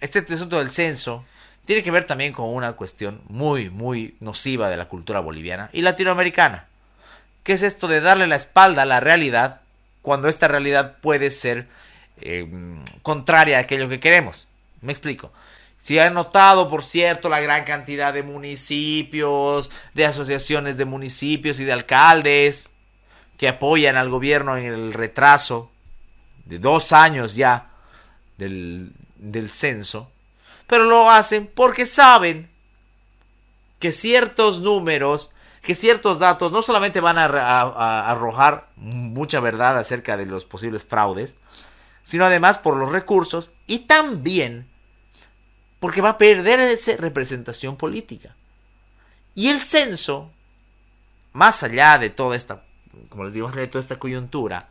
este asunto del censo tiene que ver también con una cuestión muy, muy nociva de la cultura boliviana y latinoamericana. ¿Qué es esto de darle la espalda a la realidad cuando esta realidad puede ser eh, contraria a aquello que queremos? Me explico. Si han notado, por cierto, la gran cantidad de municipios, de asociaciones de municipios y de alcaldes que apoyan al gobierno en el retraso de dos años ya del, del censo, pero lo hacen porque saben que ciertos números, que ciertos datos no solamente van a, arrojar mucha verdad acerca de los posibles fraudes, sino además por los recursos y también porque va a perder esa representación política. Y el censo, más allá de toda esta, como les digo, más allá de toda esta coyuntura,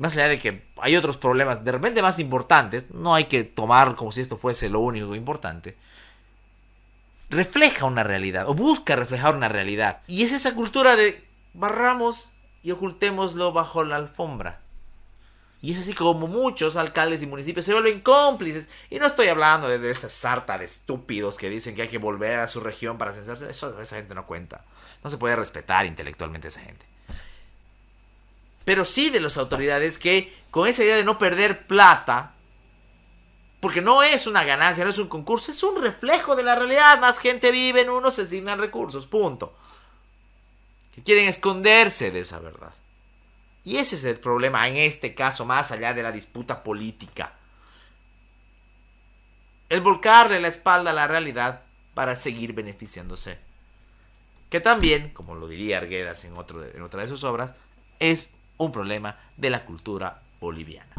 más allá de que hay otros problemas de repente más importantes, no hay que tomar como si esto fuese lo único importante, refleja una realidad, o busca reflejar una realidad. Y es esa cultura de barramos y ocultémoslo bajo la alfombra. Y es así como muchos alcaldes y municipios se vuelven cómplices. Y no estoy hablando de, esa sarta de estúpidos que dicen que hay que volver a su región para censarse. Eso esa gente no cuenta. No se puede respetar intelectualmente a esa gente. Pero sí de las autoridades que con esa idea de no perder plata, porque no es una ganancia, no es un concurso, es un reflejo de la realidad. Más gente vive en uno, se asignan recursos, punto. Que quieren esconderse de esa verdad. Y ese es el problema en este caso, más allá de la disputa política. El volcarle la espalda a la realidad para seguir beneficiándose. Que también, como lo diría Arguedas en, otro, en otra de sus obras, es un problema de la cultura boliviana.